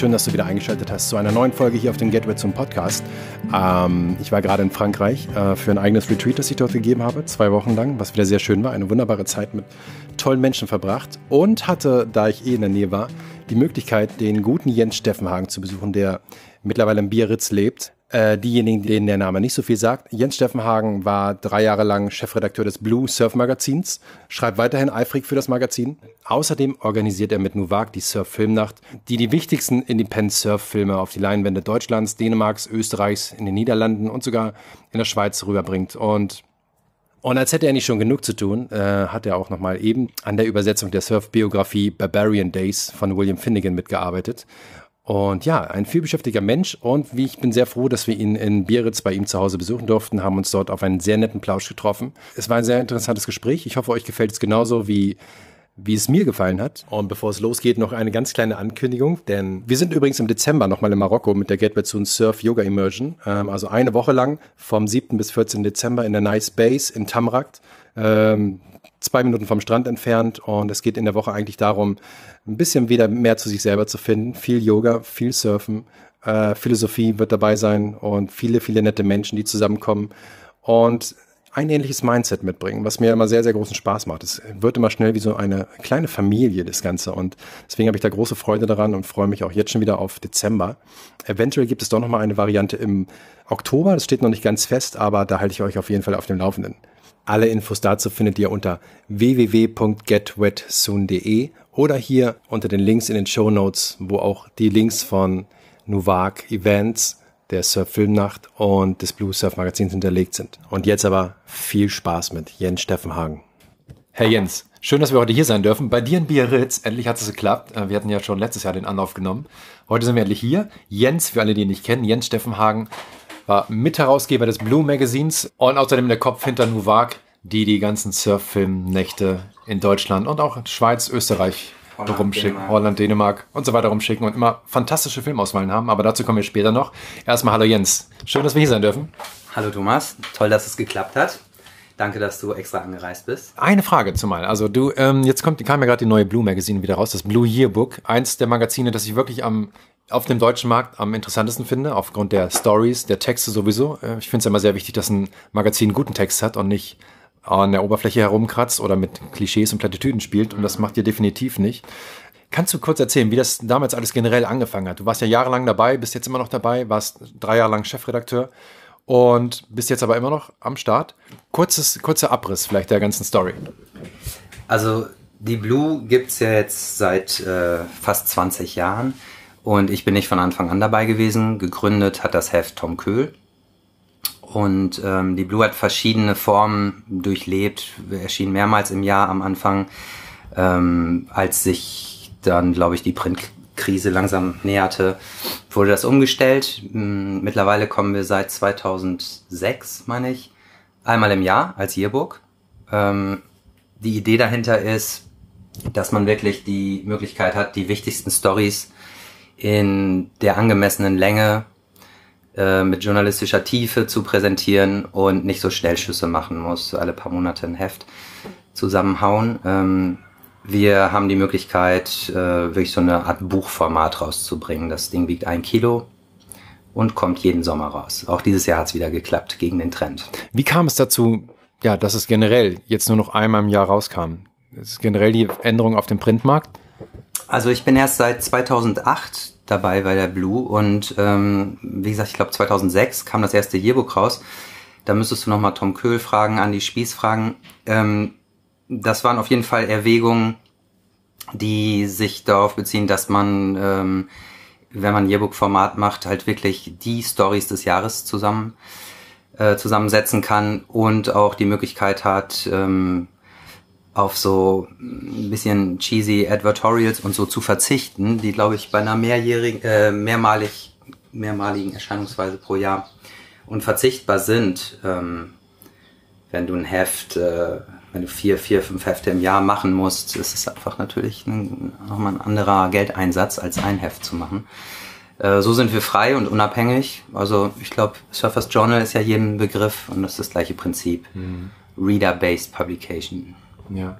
schön, dass du wieder eingeschaltet hast zu einer neuen Folge hier auf dem Gateway zum Podcast. Ähm, ich war gerade in Frankreich äh, für ein eigenes Retreat, das ich dort gegeben habe, zwei Wochen lang, was wieder sehr schön war. Eine wunderbare Zeit mit tollen Menschen verbracht und hatte, da ich eh in der Nähe war, die Möglichkeit, den guten Jens Steffenhagen zu besuchen, der mittlerweile in Biarritz lebt. Äh, diejenigen, denen der Name nicht so viel sagt. Jens Steffenhagen war drei Jahre lang Chefredakteur des Blue Surf Magazins, schreibt weiterhin eifrig für das Magazin. Außerdem organisiert er mit Nuvak die Surf Filmnacht, die die wichtigsten Independent Surf Filme auf die Leinwände Deutschlands, Dänemarks, Österreichs, in den Niederlanden und sogar in der Schweiz rüberbringt. Und und als hätte er nicht schon genug zu tun, äh, hat er auch nochmal eben an der Übersetzung der Surf-Biografie Barbarian Days von William Finnegan mitgearbeitet. Und ja, ein vielbeschäftiger Mensch und wie ich bin sehr froh, dass wir ihn in Biarritz bei ihm zu Hause besuchen durften, haben uns dort auf einen sehr netten Plausch getroffen. Es war ein sehr interessantes Gespräch. Ich hoffe, euch gefällt es genauso wie wie es mir gefallen hat. Und bevor es losgeht, noch eine ganz kleine Ankündigung, denn wir sind übrigens im Dezember nochmal in Marokko mit der Gateway zu Surf Yoga Immersion. Ähm, also eine Woche lang vom 7. bis 14. Dezember in der Nice Base in Tamrakt. Ähm, zwei Minuten vom Strand entfernt und es geht in der Woche eigentlich darum, ein bisschen wieder mehr zu sich selber zu finden. Viel Yoga, viel Surfen, äh, Philosophie wird dabei sein und viele, viele nette Menschen, die zusammenkommen und ein ähnliches Mindset mitbringen, was mir immer sehr, sehr großen Spaß macht. Es wird immer schnell wie so eine kleine Familie, das Ganze. Und deswegen habe ich da große Freude daran und freue mich auch jetzt schon wieder auf Dezember. Eventuell gibt es doch noch mal eine Variante im Oktober. Das steht noch nicht ganz fest, aber da halte ich euch auf jeden Fall auf dem Laufenden. Alle Infos dazu findet ihr unter www.getwetsoon.de oder hier unter den Links in den Show Notes, wo auch die Links von Nuvak Events, der Surf Filmnacht und des Blue Surf Magazins hinterlegt sind. Und jetzt aber viel Spaß mit Jens Steffenhagen. Herr Jens, schön, dass wir heute hier sein dürfen. Bei dir in Biarritz, endlich hat es geklappt. Äh, wir hatten ja schon letztes Jahr den Anlauf genommen. Heute sind wir endlich hier. Jens, für alle, die ihn nicht kennen, Jens Steffenhagen war Mitherausgeber des Blue Magazins und außerdem der Kopf hinter Nuvak, die die ganzen Surf-Film-Nächte in Deutschland und auch Schweiz, Österreich Holland, rumschicken, Dänemark. Holland, Dänemark und so weiter rumschicken und immer fantastische Filmauswahlen haben. Aber dazu kommen wir später noch. Erstmal hallo Jens. Schön, dass wir hier sein dürfen. Hallo Thomas. Toll, dass es geklappt hat. Danke, dass du extra angereist bist. Eine Frage zumal. Also du, ähm, jetzt kommt, kam ja gerade die neue Blue Magazine wieder raus, das Blue Yearbook. Eins der Magazine, das ich wirklich am auf dem deutschen Markt am interessantesten finde, aufgrund der Stories, der Texte sowieso. Äh, ich finde es immer sehr wichtig, dass ein Magazin einen guten Text hat und nicht an der Oberfläche herumkratzt oder mit Klischees und Plattitüden spielt. Und das macht ihr definitiv nicht. Kannst du kurz erzählen, wie das damals alles generell angefangen hat? Du warst ja jahrelang dabei, bist jetzt immer noch dabei, warst drei Jahre lang Chefredakteur und bist jetzt aber immer noch am Start. Kurzes, kurzer Abriss vielleicht der ganzen Story. Also die Blue gibt es ja jetzt seit äh, fast 20 Jahren. Und ich bin nicht von Anfang an dabei gewesen. Gegründet hat das Heft Tom Köhl. Und ähm, die Blue hat verschiedene Formen durchlebt, erschien mehrmals im Jahr am Anfang, ähm, als sich dann, glaube ich, die Printkrise langsam näherte, wurde das umgestellt. Mittlerweile kommen wir seit 2006, meine ich, einmal im Jahr als Yearbook. Ähm, die Idee dahinter ist, dass man wirklich die Möglichkeit hat, die wichtigsten Stories in der angemessenen Länge äh, mit journalistischer Tiefe zu präsentieren und nicht so Schnellschüsse machen muss, alle paar Monate ein Heft zusammenhauen. Ähm, wir haben die Möglichkeit, äh, wirklich so eine Art Buchformat rauszubringen. Das Ding wiegt ein Kilo und kommt jeden Sommer raus. Auch dieses Jahr hat es wieder geklappt gegen den Trend. Wie kam es dazu, ja, dass es generell jetzt nur noch einmal im Jahr rauskam? Das ist generell die Änderung auf dem Printmarkt? Also ich bin erst seit 2008 dabei bei der Blue und ähm, wie gesagt, ich glaube 2006 kam das erste Yearbook raus. Da müsstest du nochmal Tom Köhl fragen, Andy Spieß fragen. Ähm, das waren auf jeden Fall Erwägungen, die sich darauf beziehen, dass man, ähm, wenn man Yearbook-Format macht, halt wirklich die Stories des Jahres zusammen äh, zusammensetzen kann und auch die Möglichkeit hat, ähm, auf so ein bisschen cheesy Advertorials und so zu verzichten, die glaube ich bei einer mehrjährigen, äh, mehrmalig, mehrmaligen Erscheinungsweise pro Jahr unverzichtbar sind. Ähm, wenn du ein Heft, äh, wenn du vier, vier, fünf Hefte im Jahr machen musst, ist es einfach natürlich ein, nochmal ein anderer Geldeinsatz, als ein Heft zu machen. Äh, so sind wir frei und unabhängig. Also ich glaube, Surfers Journal ist ja jedem Begriff und das ist das gleiche Prinzip. Mhm. Reader-based Publication. Ja.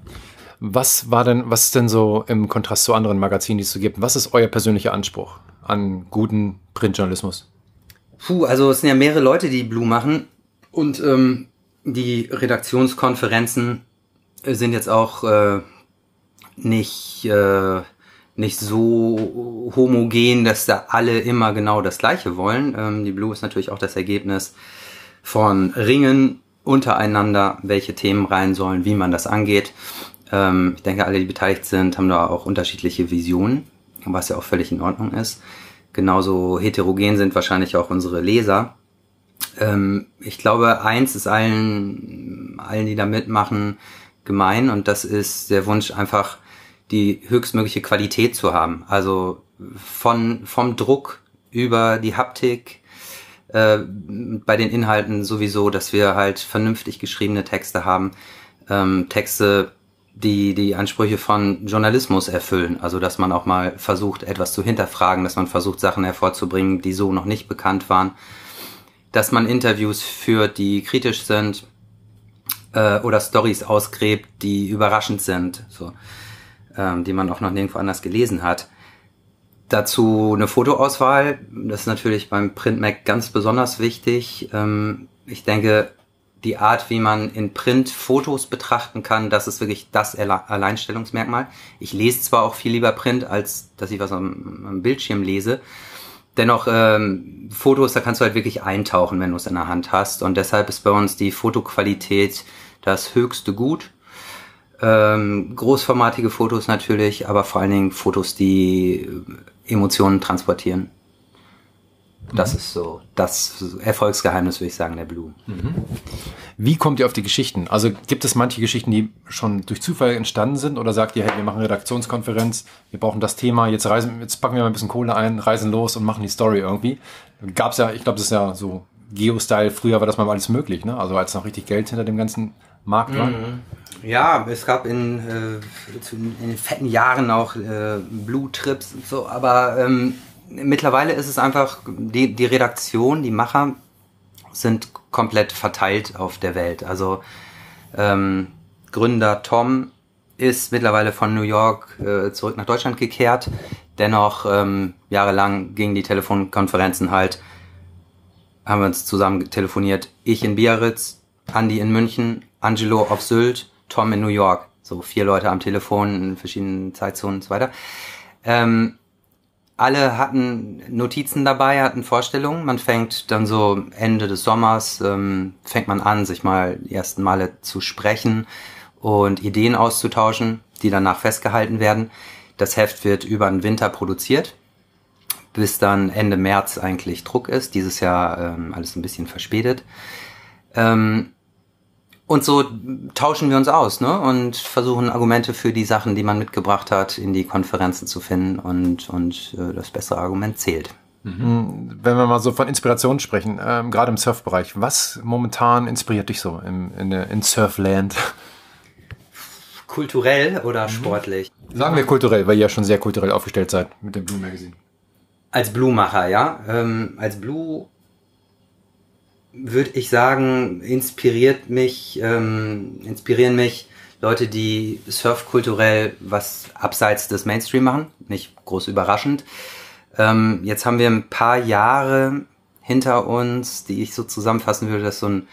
Was war denn, was ist denn so im Kontrast zu anderen Magazinen, die es so gibt? Was ist euer persönlicher Anspruch an guten Printjournalismus? Puh, also es sind ja mehrere Leute, die Blue machen und ähm, die Redaktionskonferenzen sind jetzt auch äh, nicht äh, nicht so homogen, dass da alle immer genau das Gleiche wollen. Ähm, die Blue ist natürlich auch das Ergebnis von Ringen untereinander, welche Themen rein sollen, wie man das angeht. Ähm, ich denke, alle, die beteiligt sind, haben da auch unterschiedliche Visionen, was ja auch völlig in Ordnung ist. Genauso heterogen sind wahrscheinlich auch unsere Leser. Ähm, ich glaube, eins ist allen, allen, die da mitmachen, gemein und das ist der Wunsch einfach die höchstmögliche Qualität zu haben. Also von, vom Druck über die Haptik, äh, bei den Inhalten sowieso, dass wir halt vernünftig geschriebene Texte haben, ähm, Texte, die die Ansprüche von Journalismus erfüllen. Also dass man auch mal versucht, etwas zu hinterfragen, dass man versucht, Sachen hervorzubringen, die so noch nicht bekannt waren, dass man Interviews führt, die kritisch sind äh, oder Stories ausgräbt, die überraschend sind. So ähm, die man auch noch nirgendwo anders gelesen hat. Dazu eine Fotoauswahl, das ist natürlich beim Print Mac ganz besonders wichtig. Ähm, ich denke, die Art, wie man in Print Fotos betrachten kann, das ist wirklich das Alleinstellungsmerkmal. Ich lese zwar auch viel lieber Print, als dass ich was am, am Bildschirm lese. Dennoch ähm, Fotos, da kannst du halt wirklich eintauchen, wenn du es in der Hand hast. Und deshalb ist bei uns die Fotoqualität das höchste Gut. Ähm, großformatige Fotos natürlich, aber vor allen Dingen Fotos, die Emotionen transportieren. Das mhm. ist so das Erfolgsgeheimnis, würde ich sagen, der Blue. Mhm. Wie kommt ihr auf die Geschichten? Also gibt es manche Geschichten, die schon durch Zufall entstanden sind oder sagt ihr, hey, wir machen eine Redaktionskonferenz, wir brauchen das Thema, jetzt reisen, jetzt packen wir mal ein bisschen Kohle ein, reisen los und machen die Story irgendwie. Gab's ja, ich glaube, das ist ja so Geo-Style, früher war das mal alles möglich, ne? Also als noch richtig Geld hinter dem ganzen Markt war. Mhm. Ja, es gab in, äh, in den fetten Jahren auch äh, Blue-Trips und so, aber ähm, mittlerweile ist es einfach, die, die Redaktion, die Macher sind komplett verteilt auf der Welt. Also ähm, Gründer Tom ist mittlerweile von New York äh, zurück nach Deutschland gekehrt. Dennoch ähm, jahrelang gingen die Telefonkonferenzen halt, haben wir uns zusammen telefoniert. Ich in Biarritz, Andy in München, Angelo auf Sylt Tom in New York. So vier Leute am Telefon in verschiedenen Zeitzonen und so weiter. Ähm, alle hatten Notizen dabei, hatten Vorstellungen. Man fängt dann so Ende des Sommers, ähm, fängt man an, sich mal die ersten Male zu sprechen und Ideen auszutauschen, die danach festgehalten werden. Das Heft wird über den Winter produziert, bis dann Ende März eigentlich Druck ist. Dieses Jahr ähm, alles ein bisschen verspätet. Ähm, und so tauschen wir uns aus ne? und versuchen Argumente für die Sachen, die man mitgebracht hat, in die Konferenzen zu finden und, und äh, das bessere Argument zählt. Mhm. Wenn wir mal so von Inspiration sprechen, ähm, gerade im Surfbereich, was momentan inspiriert dich so im, in, in Surfland? Kulturell oder mhm. sportlich? Sagen wir kulturell, weil ihr ja schon sehr kulturell aufgestellt seid mit dem Blue Magazine. Als Blue-Macher, ja. Ähm, als Blue würde ich sagen, inspiriert mich, ähm, inspirieren mich Leute, die surfkulturell was abseits des Mainstream machen. Nicht groß überraschend. Ähm, jetzt haben wir ein paar Jahre hinter uns, die ich so zusammenfassen würde, dass so ein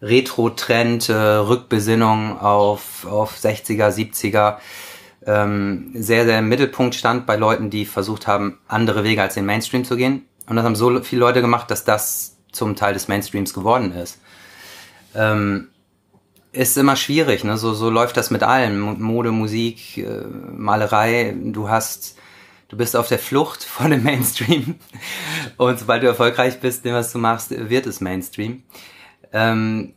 Retro-Trend, äh, Rückbesinnung auf, auf 60er, 70er, ähm, sehr, sehr im Mittelpunkt stand bei Leuten, die versucht haben, andere Wege als den Mainstream zu gehen. Und das haben so viele Leute gemacht, dass das zum Teil des Mainstreams geworden ist. Ähm, ist immer schwierig, ne? So, so läuft das mit allem. Mode, Musik, äh, Malerei. Du hast, du bist auf der Flucht vor dem Mainstream. Und sobald du erfolgreich bist, dem was du machst, wird es Mainstream. Ähm,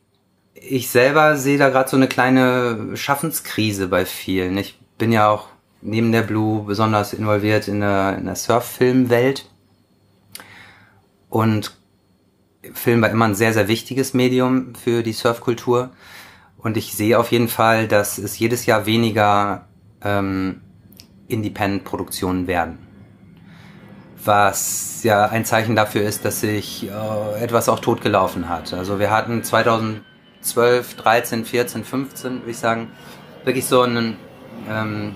ich selber sehe da gerade so eine kleine Schaffenskrise bei vielen. Ich bin ja auch neben der Blue besonders involviert in der, in der Surf-Film-Welt und Film war immer ein sehr, sehr wichtiges Medium für die Surfkultur. Und ich sehe auf jeden Fall, dass es jedes Jahr weniger ähm, Independent-Produktionen werden. Was ja ein Zeichen dafür ist, dass sich äh, etwas auch totgelaufen hat. Also wir hatten 2012, 13, 14, 15, würde ich sagen, wirklich so einen ähm,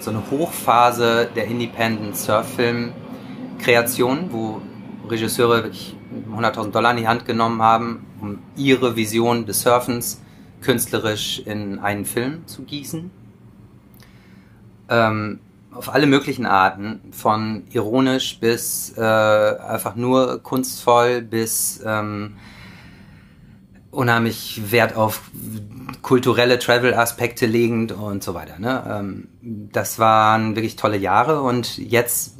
so eine Hochphase der Independent Surffilm Kreationen, wo Regisseure wirklich 100.000 Dollar in die Hand genommen haben, um ihre Vision des Surfens künstlerisch in einen Film zu gießen. Ähm, auf alle möglichen Arten, von ironisch bis äh, einfach nur kunstvoll bis ähm, unheimlich Wert auf kulturelle Travel-Aspekte legend und so weiter. Ne? Ähm, das waren wirklich tolle Jahre und jetzt,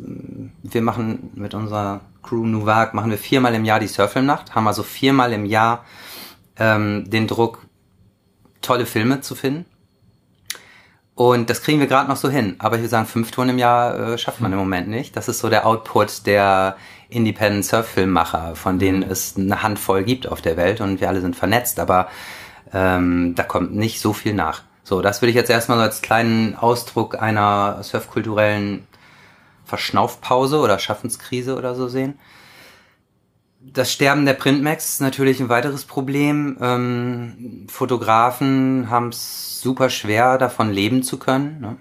wir machen mit unserer Crew Nuvag, machen wir viermal im Jahr die Surffilmnacht, haben also viermal im Jahr ähm, den Druck, tolle Filme zu finden. Und das kriegen wir gerade noch so hin. Aber ich würde sagen, fünf Touren im Jahr äh, schafft man im Moment nicht. Das ist so der Output der Independent Surf-Filmmacher, von denen mhm. es eine Handvoll gibt auf der Welt und wir alle sind vernetzt, aber ähm, da kommt nicht so viel nach. So, das würde ich jetzt erstmal so als kleinen Ausdruck einer surfkulturellen Verschnaufpause oder Schaffenskrise oder so sehen. Das Sterben der Printmax ist natürlich ein weiteres Problem. Ähm, Fotografen haben es super schwer, davon leben zu können. Ne?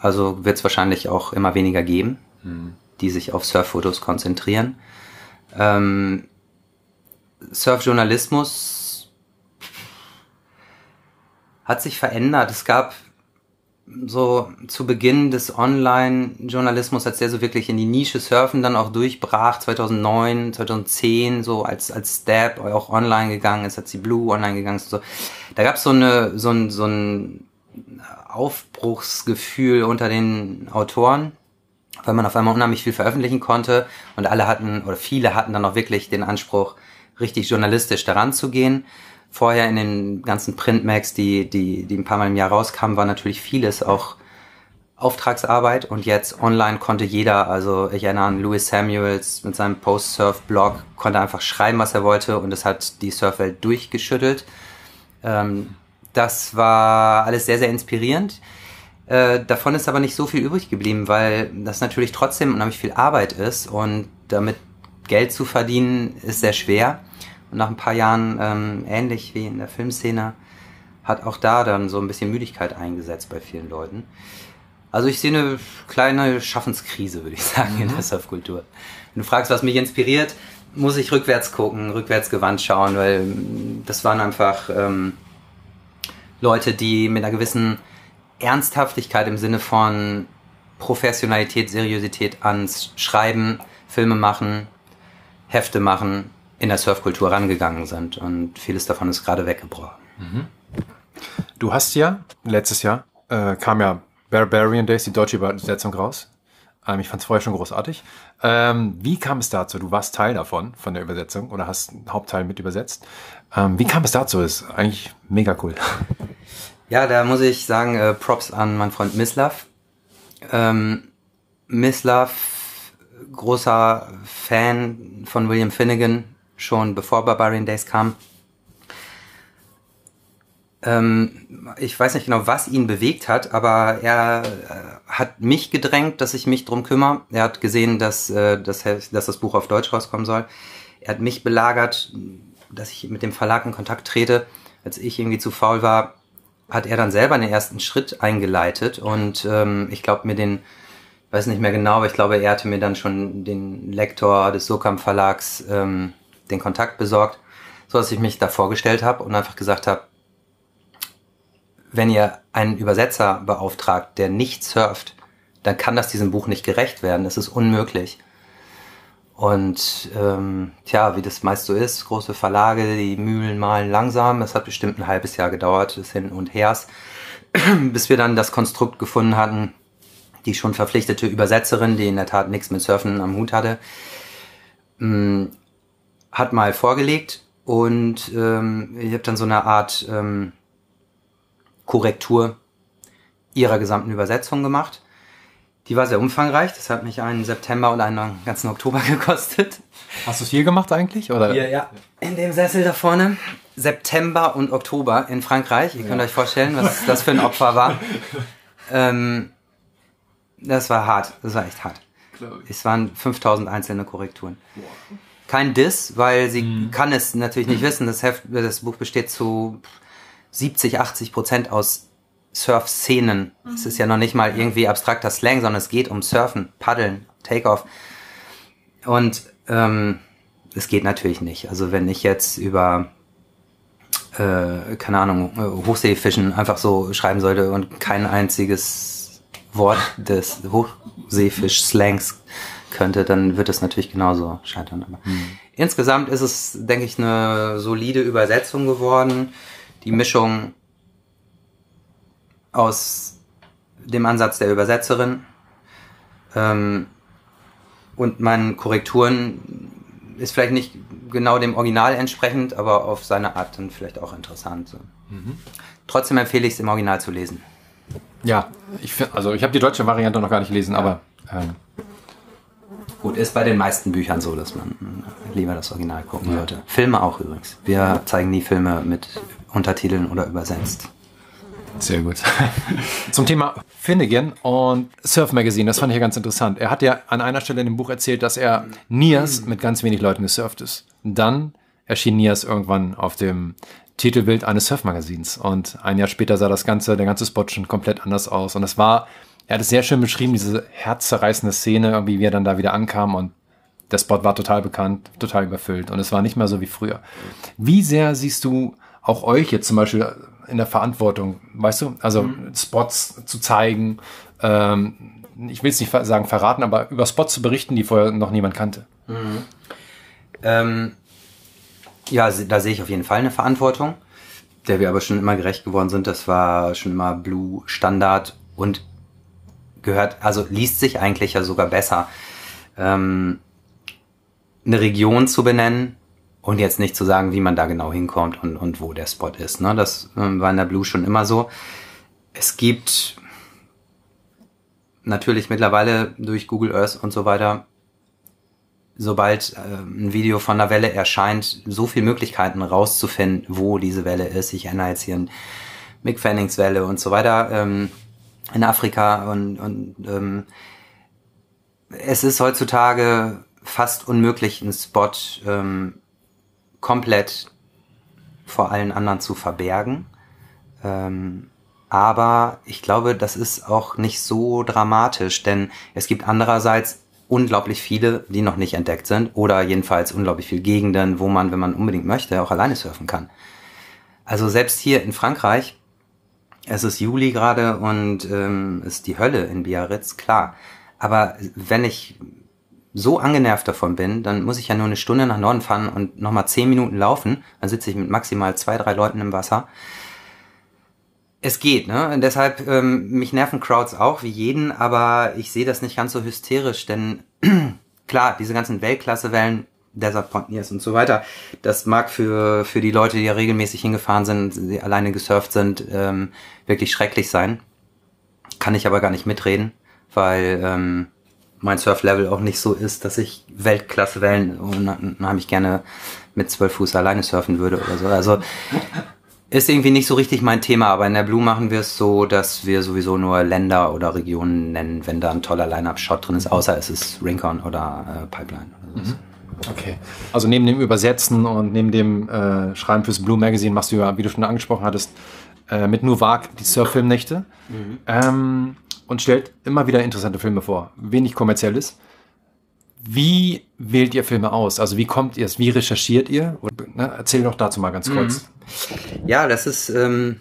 Also wird es wahrscheinlich auch immer weniger geben, mhm. die sich auf Surffotos konzentrieren. Ähm, Surfjournalismus hat sich verändert. Es gab so zu Beginn des Online-Journalismus, als der so wirklich in die Nische Surfen dann auch durchbrach, 2009, 2010, so als, als Stab auch online gegangen ist, als die Blue online gegangen ist, so. Da gab so eine, so ein, so ein Aufbruchsgefühl unter den Autoren, weil man auf einmal unheimlich viel veröffentlichen konnte und alle hatten, oder viele hatten dann auch wirklich den Anspruch, richtig journalistisch daran zu gehen vorher in den ganzen Printmax, die, die, die ein paar Mal im Jahr rauskamen, war natürlich vieles auch Auftragsarbeit und jetzt online konnte jeder, also ich erinnere an Louis Samuels mit seinem Post-Surf-Blog, konnte einfach schreiben, was er wollte und es hat die Surfwelt durchgeschüttelt. Ähm, das war alles sehr, sehr inspirierend. Äh, davon ist aber nicht so viel übrig geblieben, weil das natürlich trotzdem unheimlich viel Arbeit ist und damit Geld zu verdienen ist sehr schwer. Und nach ein paar Jahren, ähm, ähnlich wie in der Filmszene, hat auch da dann so ein bisschen Müdigkeit eingesetzt bei vielen Leuten. Also ich sehe eine kleine Schaffenskrise, würde ich sagen, mhm. in der Surfkultur. Wenn du fragst, was mich inspiriert, muss ich rückwärts gucken, rückwärts gewandt schauen, weil mm, das waren einfach ähm, Leute, die mit einer gewissen Ernsthaftigkeit im Sinne von Professionalität, Seriosität ans Schreiben, Filme machen, Hefte machen, in der Surfkultur rangegangen sind und vieles davon ist gerade weggebrochen. Mhm. Du hast ja, letztes Jahr äh, kam ja Barbarian Days, die deutsche Übersetzung raus. Ähm, ich fand es vorher schon großartig. Ähm, wie kam es dazu? Du warst Teil davon, von der Übersetzung, oder hast einen Hauptteil mit übersetzt. Ähm, wie kam es dazu? Ist eigentlich mega cool. Ja, da muss ich sagen, äh, Props an meinen Freund Mislav. Ähm, Mislav, großer Fan von William Finnegan, schon bevor Barbarian Days kam. Ähm, ich weiß nicht genau, was ihn bewegt hat, aber er äh, hat mich gedrängt, dass ich mich drum kümmere. Er hat gesehen, dass, äh, dass, dass das Buch auf Deutsch rauskommen soll. Er hat mich belagert, dass ich mit dem Verlag in Kontakt trete. Als ich irgendwie zu faul war, hat er dann selber den ersten Schritt eingeleitet und ähm, ich glaube mir den, weiß nicht mehr genau, aber ich glaube, er hatte mir dann schon den Lektor des Sokam Verlags ähm, den Kontakt besorgt, so dass ich mich da vorgestellt habe und einfach gesagt habe, wenn ihr einen Übersetzer beauftragt, der nicht surft, dann kann das diesem Buch nicht gerecht werden. Das ist unmöglich. Und ähm, tja, wie das meist so ist, große Verlage, die Mühlen malen langsam. Es hat bestimmt ein halbes Jahr gedauert, des Hin und Hers, bis wir dann das Konstrukt gefunden hatten, die schon verpflichtete Übersetzerin, die in der Tat nichts mit Surfen am Hut hatte, mm, hat mal vorgelegt und ähm, ich habe dann so eine Art ähm, Korrektur ihrer gesamten Übersetzung gemacht. Die war sehr umfangreich, das hat mich einen September und einen ganzen Oktober gekostet. Hast du es hier gemacht eigentlich? Oder? Hier, ja. In dem Sessel da vorne. September und Oktober in Frankreich. Ihr könnt ja. euch vorstellen, was das für ein Opfer war. Ähm, das war hart, das war echt hart. Es waren 5000 einzelne Korrekturen. Boah kein Diss, weil sie mhm. kann es natürlich nicht wissen. Das, Heft, das Buch besteht zu 70, 80 Prozent aus Surf-Szenen. Mhm. Es ist ja noch nicht mal irgendwie abstrakter Slang, sondern es geht um Surfen, Paddeln, Takeoff. Und ähm, es geht natürlich nicht. Also wenn ich jetzt über äh, keine Ahnung, äh, Hochseefischen einfach so schreiben sollte und kein einziges Wort des Hochseefisch-Slangs könnte, dann wird es natürlich genauso scheitern. Aber mhm. insgesamt ist es, denke ich, eine solide Übersetzung geworden. Die Mischung aus dem Ansatz der Übersetzerin ähm, und meinen Korrekturen ist vielleicht nicht genau dem Original entsprechend, aber auf seine Art dann vielleicht auch interessant. So. Mhm. Trotzdem empfehle ich es im Original zu lesen. Ja, ich also ich habe die deutsche Variante noch gar nicht gelesen, ja. aber ähm, gut ist bei den meisten Büchern so, dass man lieber das Original gucken ja. sollte. Filme auch übrigens. Wir zeigen nie Filme mit Untertiteln oder übersetzt. Sehr gut. Zum Thema Finnegan und Surf Magazine, das fand ich ja ganz interessant. Er hat ja an einer Stelle in dem Buch erzählt, dass er Nias mit ganz wenig Leuten gesurft ist. Dann erschien Nias irgendwann auf dem Titelbild eines Surfmagazins. Und ein Jahr später sah das Ganze, der ganze Spot schon komplett anders aus. Und es war, er hat es sehr schön beschrieben, diese herzzerreißende Szene, irgendwie, wie er dann da wieder ankam und der Spot war total bekannt, total überfüllt und es war nicht mehr so wie früher. Wie sehr siehst du auch euch jetzt zum Beispiel in der Verantwortung, weißt du? Also mhm. Spots zu zeigen, ähm, ich will es nicht sagen verraten, aber über Spots zu berichten, die vorher noch niemand kannte. Mhm. Ähm, ja, da sehe ich auf jeden Fall eine Verantwortung, der wir aber schon immer gerecht geworden sind. Das war schon immer Blue Standard und gehört, also liest sich eigentlich ja sogar besser, ähm, eine Region zu benennen, und jetzt nicht zu sagen, wie man da genau hinkommt und, und wo der Spot ist. Ne? Das ähm, war in der Blue schon immer so. Es gibt natürlich mittlerweile durch Google Earth und so weiter, sobald äh, ein Video von einer Welle erscheint, so viele Möglichkeiten rauszufinden, wo diese Welle ist. Ich erinnere jetzt hier an Mick Fannings Welle und so weiter ähm, in Afrika und, und ähm, es ist heutzutage fast unmöglich, einen Spot ähm, komplett vor allen anderen zu verbergen. Ähm, aber ich glaube, das ist auch nicht so dramatisch, denn es gibt andererseits unglaublich viele, die noch nicht entdeckt sind oder jedenfalls unglaublich viele Gegenden, wo man, wenn man unbedingt möchte, auch alleine surfen kann. Also selbst hier in Frankreich, es ist Juli gerade und ähm, ist die Hölle in Biarritz, klar. Aber wenn ich so angenervt davon bin, dann muss ich ja nur eine Stunde nach Norden fahren und nochmal zehn Minuten laufen. Dann sitze ich mit maximal zwei, drei Leuten im Wasser. Es geht, ne? Und deshalb, ähm, mich nerven Crowds auch wie jeden, aber ich sehe das nicht ganz so hysterisch, denn klar, diese ganzen Weltklasse-Wellen, Desert Pontiers und so weiter, das mag für, für die Leute, die ja regelmäßig hingefahren sind, die alleine gesurft sind, ähm, wirklich schrecklich sein. Kann ich aber gar nicht mitreden, weil ähm, mein Surflevel auch nicht so ist, dass ich Weltklasse-Wellen unheimlich gerne mit zwölf Fuß alleine surfen würde oder so. Also ist irgendwie nicht so richtig mein Thema, aber in der Blue machen wir es so, dass wir sowieso nur Länder oder Regionen nennen, wenn da ein toller Line-Up-Shot drin ist, außer es ist Rincon oder äh, Pipeline. Oder so. Mhm. Okay. Also neben dem Übersetzen und neben dem äh, Schreiben fürs Blue Magazine machst du ja, wie du schon angesprochen hattest, äh, mit Nuwag die Surffilmnächte. Mhm. Ähm, und stellt immer wieder interessante Filme vor. Wenig kommerzielles. Wie wählt ihr Filme aus? Also wie kommt ihr es? Wie recherchiert ihr? Und, ne, erzähl doch dazu mal ganz mhm. kurz. Ja, das ist ähm,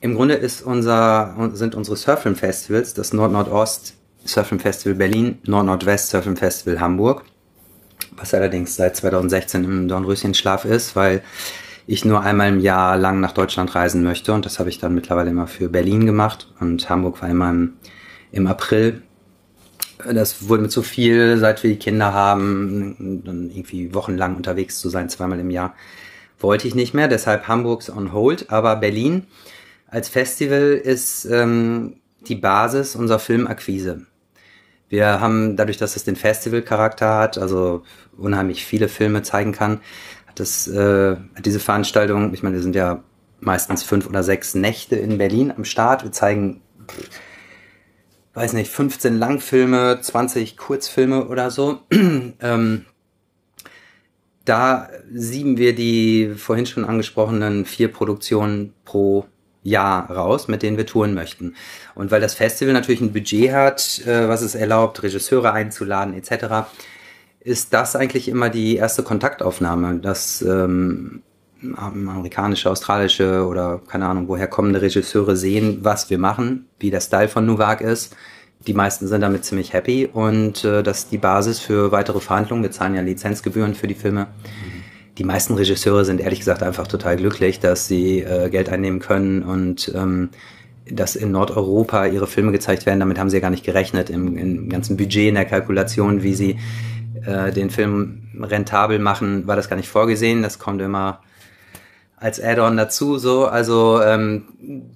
im Grunde ist unser sind unsere Surfilm-Festivals das Nord-Nordost Surfilm Festival Berlin, Nord-Nordwest Surfilm Festival Hamburg, was allerdings seit 2016 im Dornröschenschlaf ist, weil ich nur einmal im Jahr lang nach Deutschland reisen möchte. Und das habe ich dann mittlerweile immer für Berlin gemacht. Und Hamburg war immer im, im April. Das wurde mir zu viel, seit wir die Kinder haben, dann irgendwie wochenlang unterwegs zu sein, zweimal im Jahr, wollte ich nicht mehr. Deshalb Hamburgs on hold. Aber Berlin als Festival ist ähm, die Basis unserer Filmakquise. Wir haben dadurch, dass es den Festivalcharakter hat, also unheimlich viele Filme zeigen kann, das, äh, diese Veranstaltung, ich meine, wir sind ja meistens fünf oder sechs Nächte in Berlin am Start. Wir zeigen, weiß nicht, 15 Langfilme, 20 Kurzfilme oder so. ähm, da sieben wir die vorhin schon angesprochenen vier Produktionen pro Jahr raus, mit denen wir touren möchten. Und weil das Festival natürlich ein Budget hat, äh, was es erlaubt, Regisseure einzuladen etc., ist das eigentlich immer die erste Kontaktaufnahme, dass ähm, amerikanische, australische oder keine Ahnung, woher kommende Regisseure sehen, was wir machen, wie der Style von Novak ist. Die meisten sind damit ziemlich happy und äh, das ist die Basis für weitere Verhandlungen. Wir zahlen ja Lizenzgebühren für die Filme. Die meisten Regisseure sind ehrlich gesagt einfach total glücklich, dass sie äh, Geld einnehmen können und ähm, dass in Nordeuropa ihre Filme gezeigt werden. Damit haben sie ja gar nicht gerechnet im, im ganzen Budget, in der Kalkulation, wie sie äh, den Film rentabel machen, war das gar nicht vorgesehen. Das kommt immer als Add-on dazu. So, also ähm,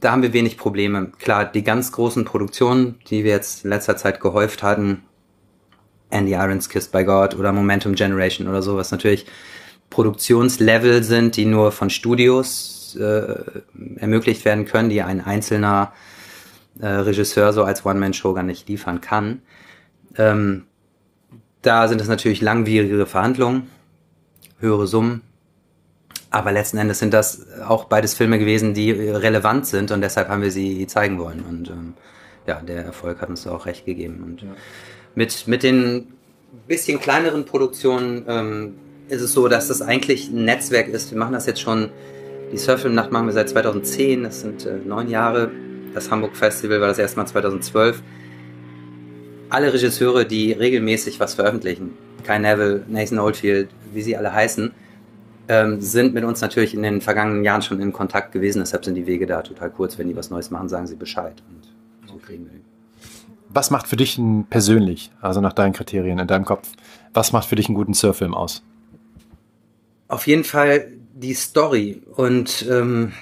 da haben wir wenig Probleme. Klar, die ganz großen Produktionen, die wir jetzt in letzter Zeit gehäuft hatten, Andy Irons Kissed by God oder Momentum Generation oder sowas natürlich Produktionslevel sind, die nur von Studios äh, ermöglicht werden können, die ein einzelner äh, Regisseur so als One-Man-Show gar nicht liefern kann. Ähm, da sind es natürlich langwierige Verhandlungen, höhere Summen. Aber letzten Endes sind das auch beides Filme gewesen, die relevant sind und deshalb haben wir sie zeigen wollen. Und ähm, ja, der Erfolg hat uns auch recht gegeben. Und ja. mit, mit den bisschen kleineren Produktionen ähm, ist es so, dass das eigentlich ein Netzwerk ist. Wir machen das jetzt schon, die Surfilmnacht machen wir seit 2010, das sind äh, neun Jahre. Das Hamburg Festival war das erste Mal 2012 alle Regisseure, die regelmäßig was veröffentlichen, Kai Neville, Nathan Oldfield, wie sie alle heißen, ähm, sind mit uns natürlich in den vergangenen Jahren schon in Kontakt gewesen. Deshalb sind die Wege da total kurz. Wenn die was Neues machen, sagen sie Bescheid. Und so kriegen wir. Was macht für dich persönlich, also nach deinen Kriterien in deinem Kopf, was macht für dich einen guten Surffilm aus? Auf jeden Fall die Story. Und ähm,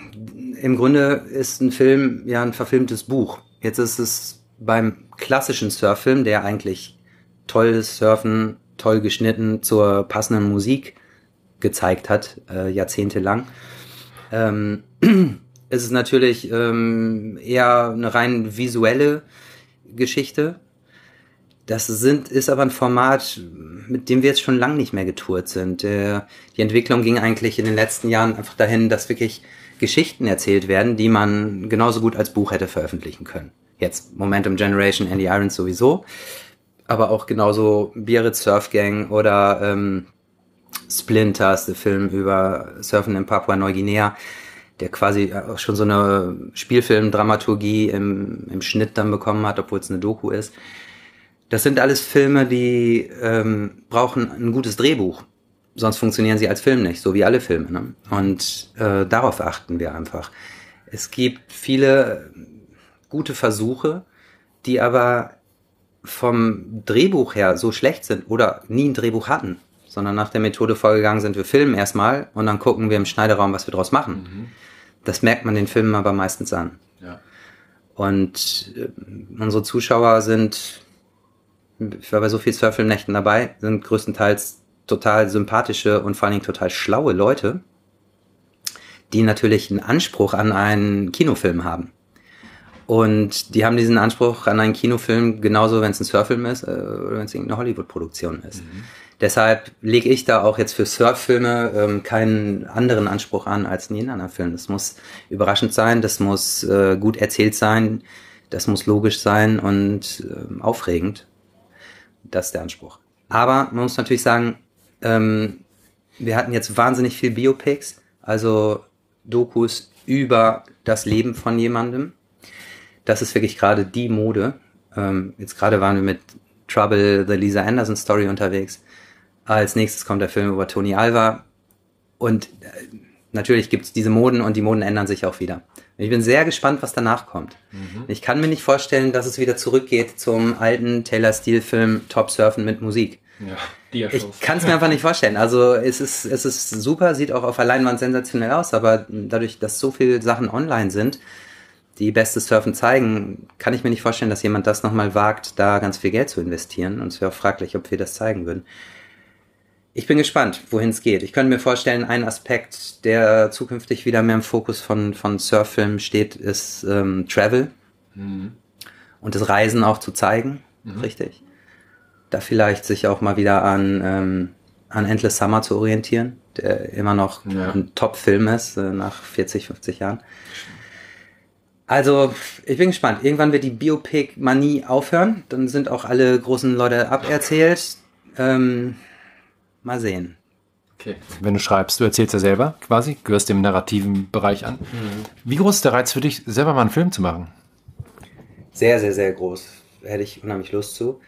im Grunde ist ein Film ja ein verfilmtes Buch. Jetzt ist es beim klassischen Surffilm, der eigentlich tolles Surfen, toll geschnitten zur passenden Musik gezeigt hat, äh, jahrzehntelang, ähm, ist es natürlich ähm, eher eine rein visuelle Geschichte. Das sind, ist aber ein Format, mit dem wir jetzt schon lange nicht mehr getourt sind. Der, die Entwicklung ging eigentlich in den letzten Jahren einfach dahin, dass wirklich Geschichten erzählt werden, die man genauso gut als Buch hätte veröffentlichen können. Jetzt Momentum Generation, Andy Irons sowieso, aber auch genauso Biarritz Surf Gang oder ähm, Splinters, der Film über Surfen in Papua-Neuguinea, der quasi auch schon so eine Spielfilm-Dramaturgie im, im Schnitt dann bekommen hat, obwohl es eine Doku ist. Das sind alles Filme, die ähm, brauchen ein gutes Drehbuch. Sonst funktionieren sie als Film nicht, so wie alle Filme. Ne? Und äh, darauf achten wir einfach. Es gibt viele gute Versuche, die aber vom Drehbuch her so schlecht sind oder nie ein Drehbuch hatten, sondern nach der Methode vorgegangen sind, wir filmen erstmal und dann gucken wir im Schneideraum, was wir draus machen. Mhm. Das merkt man den Filmen aber meistens an. Ja. Und äh, unsere Zuschauer sind, ich war bei so viel Surfilmnächten dabei, sind größtenteils total sympathische und vor allen Dingen total schlaue Leute, die natürlich einen Anspruch an einen Kinofilm haben. Und die haben diesen Anspruch an einen Kinofilm genauso, wenn es ein Surffilm ist äh, oder wenn es irgendeine Hollywood-Produktion ist. Mhm. Deshalb lege ich da auch jetzt für Surffilme ähm, keinen anderen Anspruch an als in jedem anderen Film. Das muss überraschend sein, das muss äh, gut erzählt sein, das muss logisch sein und äh, aufregend. Das ist der Anspruch. Aber man muss natürlich sagen, ähm, wir hatten jetzt wahnsinnig viel Biopics, also Dokus über das Leben von jemandem das ist wirklich gerade die Mode. Ähm, jetzt gerade waren wir mit Trouble, The Lisa Anderson Story unterwegs. Als nächstes kommt der Film über Tony Alva. Und äh, natürlich gibt's diese Moden und die Moden ändern sich auch wieder. Ich bin sehr gespannt, was danach kommt. Mhm. Ich kann mir nicht vorstellen, dass es wieder zurückgeht zum alten Taylor Steele-Film Top Surfen mit Musik. Ja, ich kann es mir einfach nicht vorstellen. Also es ist, es ist super, sieht auch auf der Leinwand sensationell aus, aber dadurch, dass so viele Sachen online sind, die beste Surfen zeigen, kann ich mir nicht vorstellen, dass jemand das nochmal wagt, da ganz viel Geld zu investieren. Und es wäre auch fraglich, ob wir das zeigen würden. Ich bin gespannt, wohin es geht. Ich könnte mir vorstellen, ein Aspekt, der zukünftig wieder mehr im Fokus von, von Surffilmen steht, ist ähm, Travel. Mhm. Und das Reisen auch zu zeigen, mhm. richtig. Da vielleicht sich auch mal wieder an, ähm, an Endless Summer zu orientieren, der immer noch ja. ein Top-Film ist, äh, nach 40, 50 Jahren. Also, ich bin gespannt. Irgendwann wird die Biopic-Manie aufhören. Dann sind auch alle großen Leute aberzählt. Ähm, mal sehen. Okay. Wenn du schreibst, du erzählst ja selber quasi, gehörst dem narrativen Bereich an. Mhm. Wie groß ist der Reiz für dich, selber mal einen Film zu machen? Sehr, sehr, sehr groß. Hätte ich unheimlich Lust zu.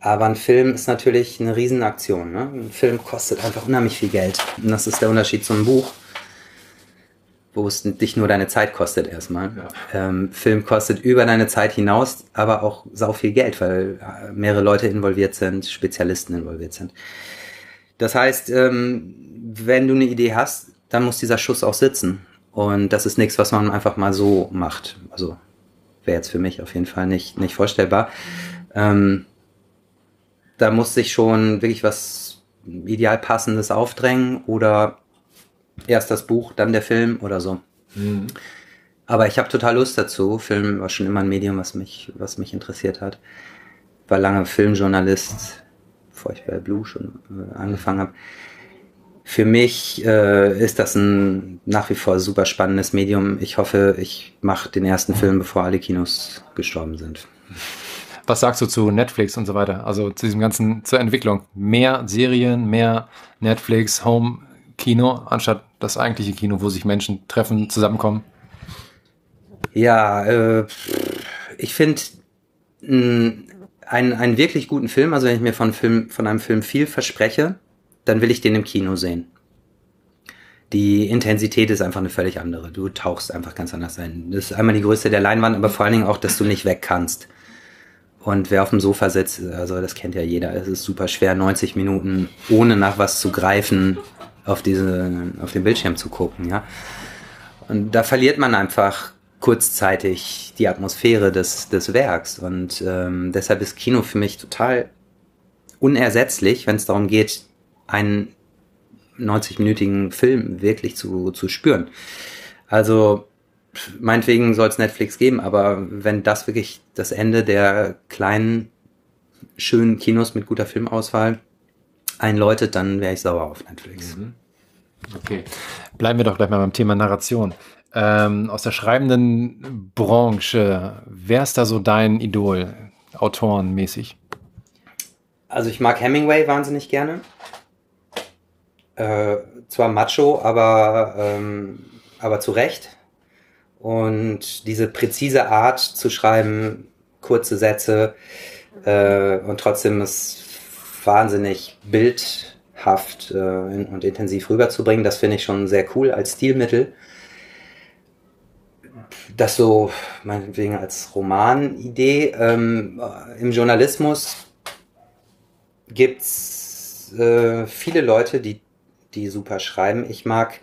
Aber ein Film ist natürlich eine Riesenaktion. Ne? Ein Film kostet einfach unheimlich viel Geld. Und das ist der Unterschied zum Buch, wo es dich nur deine Zeit kostet erstmal. Ja. Ähm, Film kostet über deine Zeit hinaus, aber auch sau viel Geld, weil äh, mehrere Leute involviert sind, Spezialisten involviert sind. Das heißt, ähm, wenn du eine Idee hast, dann muss dieser Schuss auch sitzen. Und das ist nichts, was man einfach mal so macht. Also wäre jetzt für mich auf jeden Fall nicht, nicht vorstellbar. Ähm, da muss sich schon wirklich was ideal passendes aufdrängen oder erst das Buch, dann der Film oder so. Mhm. Aber ich habe total Lust dazu. Film war schon immer ein Medium, was mich, was mich interessiert hat. War lange Filmjournalist, bevor ich bei Blue schon äh, angefangen habe. Für mich äh, ist das ein nach wie vor super spannendes Medium. Ich hoffe, ich mache den ersten Film, bevor alle Kinos gestorben sind. Was sagst du zu Netflix und so weiter? Also zu diesem ganzen, zur Entwicklung. Mehr Serien, mehr Netflix, Home, Kino, anstatt das eigentliche Kino, wo sich Menschen treffen, zusammenkommen? Ja, äh, ich finde einen, einen wirklich guten Film, also wenn ich mir von, Film, von einem Film viel verspreche, dann will ich den im Kino sehen. Die Intensität ist einfach eine völlig andere. Du tauchst einfach ganz anders ein. Das ist einmal die Größe der Leinwand, aber vor allen Dingen auch, dass du nicht weg kannst. Und wer auf dem Sofa sitzt, also das kennt ja jeder, es ist super schwer, 90 Minuten ohne nach was zu greifen auf diese, auf den Bildschirm zu gucken, ja. Und da verliert man einfach kurzzeitig die Atmosphäre des, des Werks. Und ähm, deshalb ist Kino für mich total unersetzlich, wenn es darum geht, einen 90-minütigen Film wirklich zu, zu spüren. Also meinetwegen soll es Netflix geben, aber wenn das wirklich das Ende der kleinen, schönen Kinos mit guter Filmauswahl einläutet, dann wäre ich sauer auf Netflix. Mhm. Okay. Bleiben wir doch gleich mal beim Thema Narration. Ähm, aus der schreibenden Branche, wer ist da so dein Idol, autorenmäßig? Also ich mag Hemingway wahnsinnig gerne. Äh, zwar macho, aber, ähm, aber zu Recht. Und diese präzise Art zu schreiben, kurze Sätze äh, und trotzdem es wahnsinnig bildhaft äh, und intensiv rüberzubringen, das finde ich schon sehr cool als Stilmittel. Das so meinetwegen als Romanidee. Ähm, Im Journalismus gibt's äh, viele Leute, die, die super schreiben. Ich mag,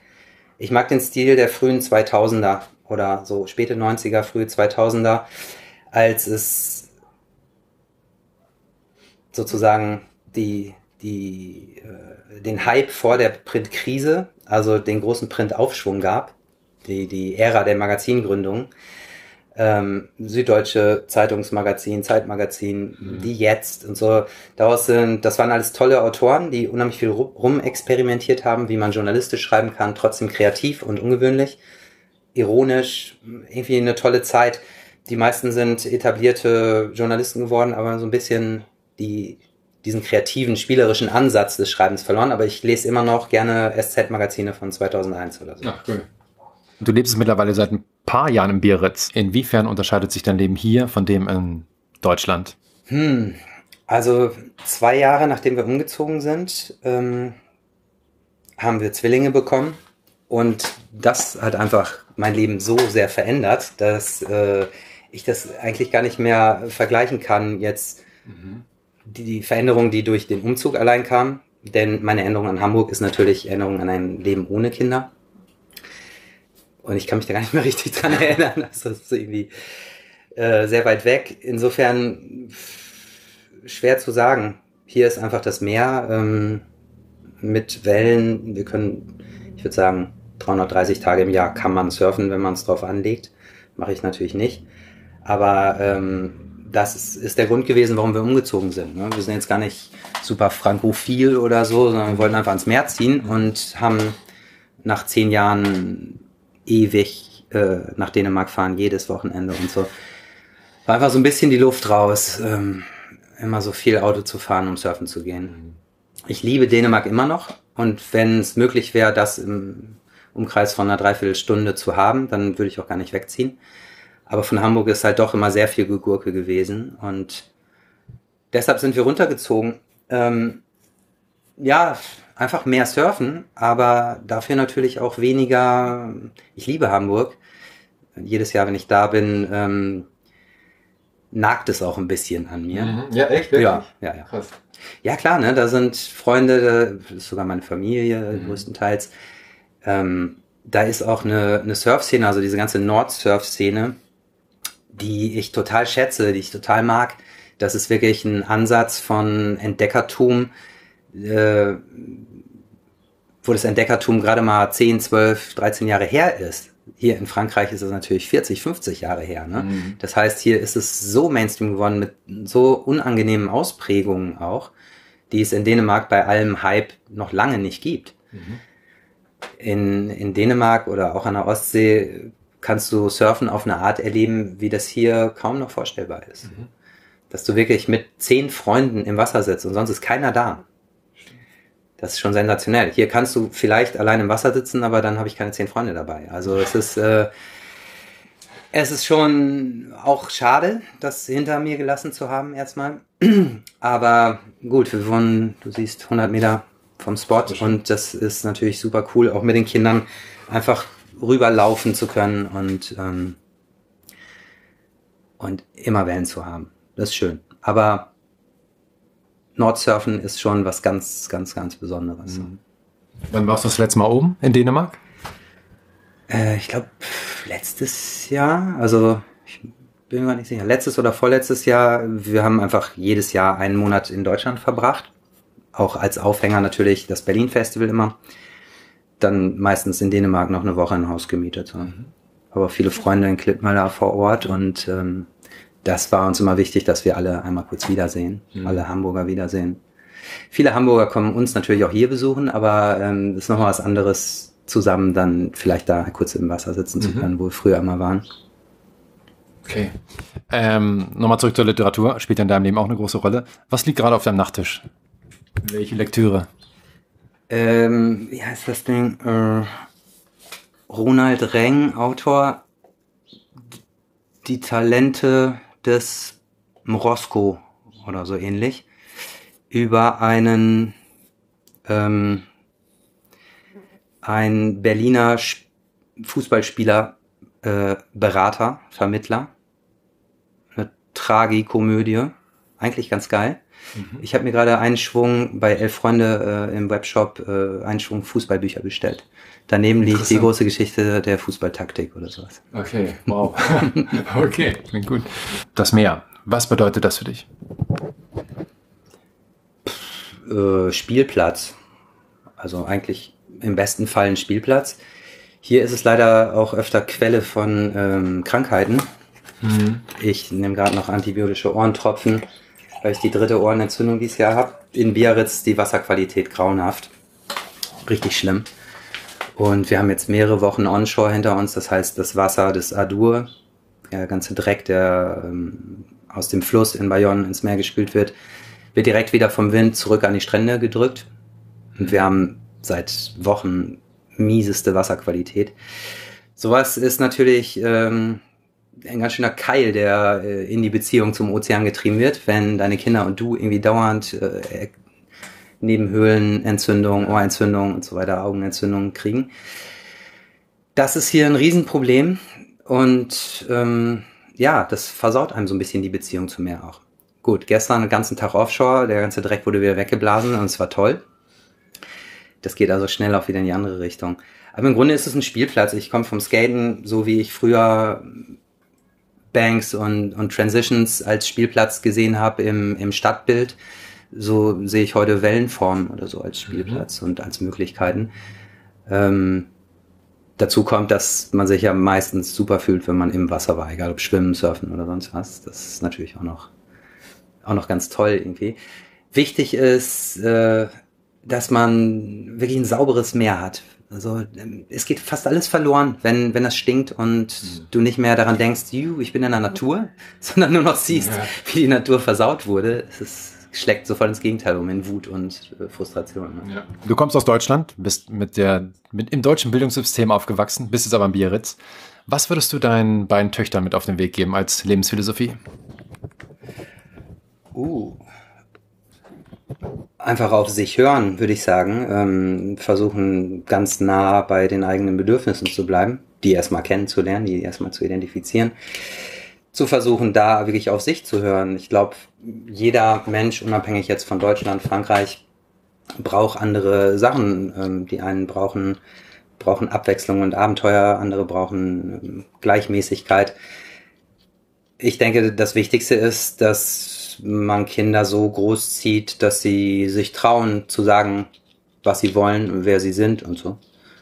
ich mag den Stil der frühen 2000er oder so späte 90er, frühe 2000er, als es sozusagen die, die, äh, den Hype vor der Printkrise, also den großen Printaufschwung gab, die, die Ära der Magazingründung, ähm, Süddeutsche Zeitungsmagazin, Zeitmagazin, mhm. die jetzt und so. Daraus sind, das waren alles tolle Autoren, die unheimlich viel rumexperimentiert haben, wie man journalistisch schreiben kann, trotzdem kreativ und ungewöhnlich ironisch, irgendwie eine tolle Zeit. Die meisten sind etablierte Journalisten geworden, aber so ein bisschen die, diesen kreativen, spielerischen Ansatz des Schreibens verloren. Aber ich lese immer noch gerne SZ-Magazine von 2001 oder so. Ach, cool. Du lebst mittlerweile seit ein paar Jahren in Biarritz. Inwiefern unterscheidet sich dein Leben hier von dem in Deutschland? Hm, also zwei Jahre nachdem wir umgezogen sind, ähm, haben wir Zwillinge bekommen. Und das hat einfach mein Leben so sehr verändert, dass äh, ich das eigentlich gar nicht mehr vergleichen kann jetzt die, die Veränderung, die durch den Umzug allein kam. Denn meine Änderung an Hamburg ist natürlich Änderung an ein Leben ohne Kinder. Und ich kann mich da gar nicht mehr richtig dran erinnern. Das ist irgendwie äh, sehr weit weg. Insofern schwer zu sagen. Hier ist einfach das Meer ähm, mit Wellen. Wir können, ich würde sagen, 330 Tage im Jahr kann man surfen, wenn man es drauf anlegt. Mache ich natürlich nicht. Aber ähm, das ist, ist der Grund gewesen, warum wir umgezogen sind. Ne? Wir sind jetzt gar nicht super frankophil oder so, sondern wir wollten einfach ans Meer ziehen und haben nach zehn Jahren ewig äh, nach Dänemark fahren, jedes Wochenende und so. War einfach so ein bisschen die Luft raus, ähm, immer so viel Auto zu fahren, um surfen zu gehen. Ich liebe Dänemark immer noch und wenn es möglich wäre, das im Umkreis von einer Dreiviertelstunde zu haben, dann würde ich auch gar nicht wegziehen. Aber von Hamburg ist halt doch immer sehr viel Gurke gewesen und deshalb sind wir runtergezogen. Ähm, ja, einfach mehr surfen, aber dafür natürlich auch weniger. Ich liebe Hamburg. Jedes Jahr, wenn ich da bin, ähm, nagt es auch ein bisschen an mir. Mhm. Ja, echt? Wirklich? Ja, ja, ja. Krass. Ja, klar, ne? Da sind Freunde, da ist sogar meine Familie mhm. größtenteils. Ähm, da ist auch eine, eine Surf-Szene, also diese ganze Nord-Surf-Szene, die ich total schätze, die ich total mag. Das ist wirklich ein Ansatz von Entdeckertum, äh, wo das Entdeckertum gerade mal 10, 12, 13 Jahre her ist. Hier in Frankreich ist es natürlich 40, 50 Jahre her. Ne? Mhm. Das heißt, hier ist es so Mainstream geworden mit so unangenehmen Ausprägungen auch, die es in Dänemark bei allem Hype noch lange nicht gibt. Mhm. In, in Dänemark oder auch an der Ostsee kannst du Surfen auf eine Art erleben, wie das hier kaum noch vorstellbar ist. Mhm. Dass du wirklich mit zehn Freunden im Wasser sitzt und sonst ist keiner da. Das ist schon sensationell. Hier kannst du vielleicht allein im Wasser sitzen, aber dann habe ich keine zehn Freunde dabei. Also es ist, äh, es ist schon auch schade, das hinter mir gelassen zu haben erstmal. Aber gut, wir wohnen, du siehst, 100 Meter vom Spot und das ist natürlich super cool, auch mit den Kindern einfach rüberlaufen zu können und, ähm, und immer Wellen zu haben. Das ist schön. Aber Nordsurfen ist schon was ganz, ganz, ganz Besonderes. Mhm. Wann warst du das letzte Mal oben in Dänemark? Äh, ich glaube, letztes Jahr, also ich bin mir nicht sicher, letztes oder vorletztes Jahr. Wir haben einfach jedes Jahr einen Monat in Deutschland verbracht. Auch als Aufhänger natürlich das Berlin Festival immer. Dann meistens in Dänemark noch eine Woche ein Haus gemietet. Mhm. Aber viele Freunde in Klippmüller vor Ort und ähm, das war uns immer wichtig, dass wir alle einmal kurz wiedersehen, mhm. alle Hamburger wiedersehen. Viele Hamburger kommen uns natürlich auch hier besuchen, aber ähm, ist nochmal was anderes, zusammen dann vielleicht da kurz im Wasser sitzen zu mhm. können, wo wir früher immer waren. Okay. Ähm, nochmal zurück zur Literatur. Spielt in deinem Leben auch eine große Rolle. Was liegt gerade auf deinem Nachttisch? Welche Lektüre? Ähm, wie heißt das Ding? Äh, Ronald Reng, Autor. Die Talente des Mrosko oder so ähnlich über einen ähm, ein Berliner Fußballspieler äh, Berater, Vermittler. Eine Tragikomödie. Eigentlich ganz geil. Mhm. Ich habe mir gerade einen Schwung bei Elf Freunde äh, im Webshop äh, einen Schwung Fußballbücher bestellt. Daneben liegt die große Geschichte der Fußballtaktik oder sowas. Okay, wow. okay, klingt gut. Das Meer, was bedeutet das für dich? Äh, Spielplatz. Also eigentlich im besten Fall ein Spielplatz. Hier ist es leider auch öfter Quelle von ähm, Krankheiten. Mhm. Ich nehme gerade noch antibiotische Ohrentropfen, weil ich die dritte Ohrenentzündung dieses Jahr habe. In Biarritz die Wasserqualität grauenhaft. Richtig schlimm. Und wir haben jetzt mehrere Wochen Onshore hinter uns. Das heißt, das Wasser des Adur, der ganze Dreck, der ähm, aus dem Fluss in Bayonne ins Meer gespült wird, wird direkt wieder vom Wind zurück an die Strände gedrückt. Und wir haben seit Wochen mieseste Wasserqualität. Sowas ist natürlich ähm, ein ganz schöner Keil, der äh, in die Beziehung zum Ozean getrieben wird, wenn deine Kinder und du irgendwie dauernd äh, Nebenhöhlenentzündung, Ohrentzündung und so weiter, Augenentzündungen kriegen. Das ist hier ein Riesenproblem und ähm, ja, das versaut einem so ein bisschen die Beziehung zum Meer auch. Gut, gestern den ganzen Tag Offshore, der ganze Dreck wurde wieder weggeblasen und es war toll. Das geht also schnell auch wieder in die andere Richtung. Aber im Grunde ist es ein Spielplatz. Ich komme vom Skaten, so wie ich früher Banks und, und Transitions als Spielplatz gesehen habe im, im Stadtbild so sehe ich heute Wellenformen oder so als Spielplatz mhm. und als Möglichkeiten. Ähm, dazu kommt, dass man sich ja meistens super fühlt, wenn man im Wasser war, egal ob Schwimmen, Surfen oder sonst was. Das ist natürlich auch noch, auch noch ganz toll irgendwie. Wichtig ist, äh, dass man wirklich ein sauberes Meer hat. Also ähm, es geht fast alles verloren, wenn, wenn das stinkt und mhm. du nicht mehr daran denkst, ich bin in der Natur, sondern nur noch siehst, ja. wie die Natur versaut wurde. Es ist schlägt sofort ins Gegenteil um in Wut und äh, Frustration. Ne? Ja. Du kommst aus Deutschland, bist mit der, mit im deutschen Bildungssystem aufgewachsen, bist jetzt aber in Biarritz. Was würdest du deinen beiden Töchtern mit auf den Weg geben als Lebensphilosophie? Uh. Einfach auf sich hören, würde ich sagen. Ähm, versuchen ganz nah bei den eigenen Bedürfnissen zu bleiben, die erstmal kennenzulernen, die erstmal zu identifizieren. Zu versuchen, da wirklich auf sich zu hören. Ich glaube, jeder Mensch, unabhängig jetzt von Deutschland, Frankreich, braucht andere Sachen. Ähm, die einen brauchen, brauchen Abwechslung und Abenteuer, andere brauchen ähm, Gleichmäßigkeit. Ich denke, das Wichtigste ist, dass man Kinder so groß zieht, dass sie sich trauen zu sagen, was sie wollen, wer sie sind und so.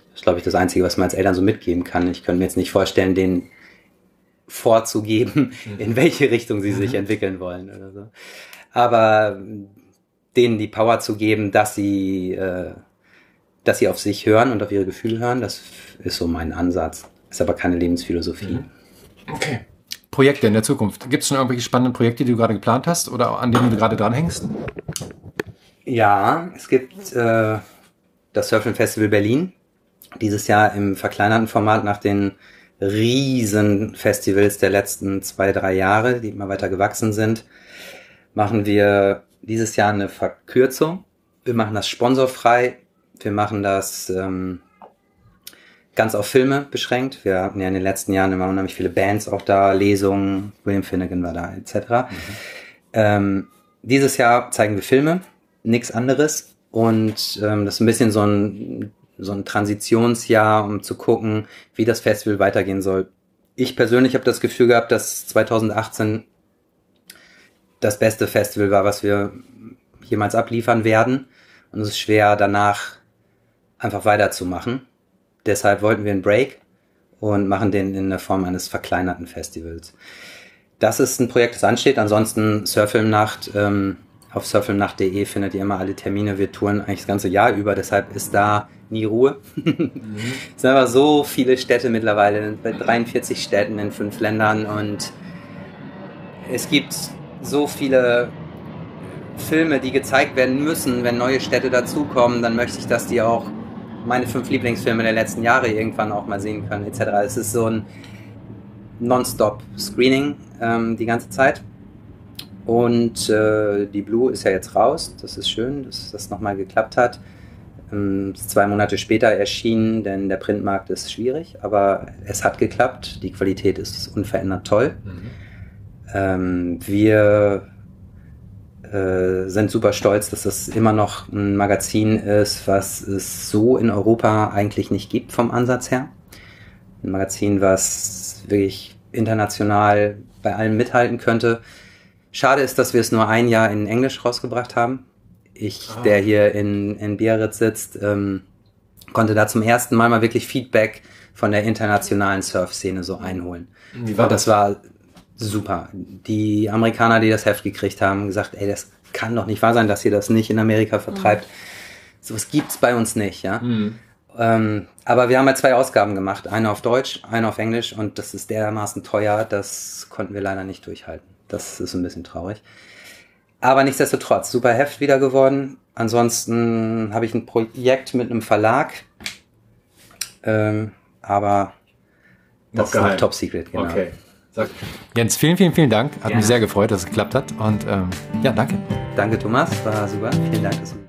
Das ist, glaube ich, das Einzige, was man als Eltern so mitgeben kann. Ich könnte mir jetzt nicht vorstellen, denen vorzugeben, in mhm. welche Richtung sie sich mhm. entwickeln wollen oder so. Aber denen die Power zu geben, dass sie, äh, dass sie auf sich hören und auf ihre Gefühle hören, das ist so mein Ansatz. Ist aber keine Lebensphilosophie. Mhm. Okay. Projekte in der Zukunft. Gibt es schon irgendwelche spannenden Projekte, die du gerade geplant hast oder an denen du gerade dranhängst? Ja, es gibt äh, das Surfing Festival Berlin. Dieses Jahr im verkleinerten Format nach den riesen Festivals der letzten zwei, drei Jahre, die immer weiter gewachsen sind, machen wir dieses Jahr eine Verkürzung. Wir machen das sponsorfrei. Wir machen das ähm, ganz auf Filme beschränkt. Wir hatten ja in den letzten Jahren immer unheimlich viele Bands auch da, Lesungen, William Finnegan war da, etc. Mhm. Ähm, dieses Jahr zeigen wir Filme, nichts anderes. Und ähm, das ist ein bisschen so ein so ein Transitionsjahr, um zu gucken, wie das Festival weitergehen soll. Ich persönlich habe das Gefühl gehabt, dass 2018 das beste Festival war, was wir jemals abliefern werden. Und es ist schwer, danach einfach weiterzumachen. Deshalb wollten wir einen Break und machen den in der Form eines verkleinerten Festivals. Das ist ein Projekt, das ansteht. Ansonsten Surfilmnacht. Ähm, auf surfilmnacht.de findet ihr immer alle Termine. Wir touren eigentlich das ganze Jahr über. Deshalb ist da nie Ruhe. mhm. Es sind aber so viele Städte mittlerweile, bei 43 Städten in fünf Ländern und es gibt so viele Filme, die gezeigt werden müssen, wenn neue Städte dazukommen, dann möchte ich, dass die auch meine fünf Lieblingsfilme der letzten Jahre irgendwann auch mal sehen können, etc. Es ist so ein Non-Stop-Screening ähm, die ganze Zeit. Und äh, die Blue ist ja jetzt raus. Das ist schön, dass das nochmal geklappt hat. Ähm, zwei Monate später erschienen, denn der Printmarkt ist schwierig, aber es hat geklappt. Die Qualität ist unverändert toll. Mhm. Ähm, wir äh, sind super stolz, dass das immer noch ein Magazin ist, was es so in Europa eigentlich nicht gibt vom Ansatz her. Ein Magazin, was wirklich international bei allem mithalten könnte. Schade ist, dass wir es nur ein Jahr in Englisch rausgebracht haben ich, ah. der hier in, in Biarritz sitzt, ähm, konnte da zum ersten Mal mal wirklich Feedback von der internationalen Surf-Szene so einholen. Wie war Und das? das war super. Die Amerikaner, die das Heft gekriegt haben, gesagt, ey, das kann doch nicht wahr sein, dass ihr das nicht in Amerika vertreibt. Mhm. Sowas gibt's bei uns nicht, ja. Mhm. Ähm, aber wir haben halt zwei Ausgaben gemacht, eine auf Deutsch, eine auf Englisch und das ist dermaßen teuer, das konnten wir leider nicht durchhalten. Das ist ein bisschen traurig. Aber nichtsdestotrotz, super Heft wieder geworden. Ansonsten habe ich ein Projekt mit einem Verlag. Ähm, aber das ist noch Top Secret, genau. Okay. Jens, vielen, vielen, vielen Dank. Hat ja. mich sehr gefreut, dass es geklappt hat. Und ähm, ja, danke. Danke, Thomas. War super. Vielen Dank, dass du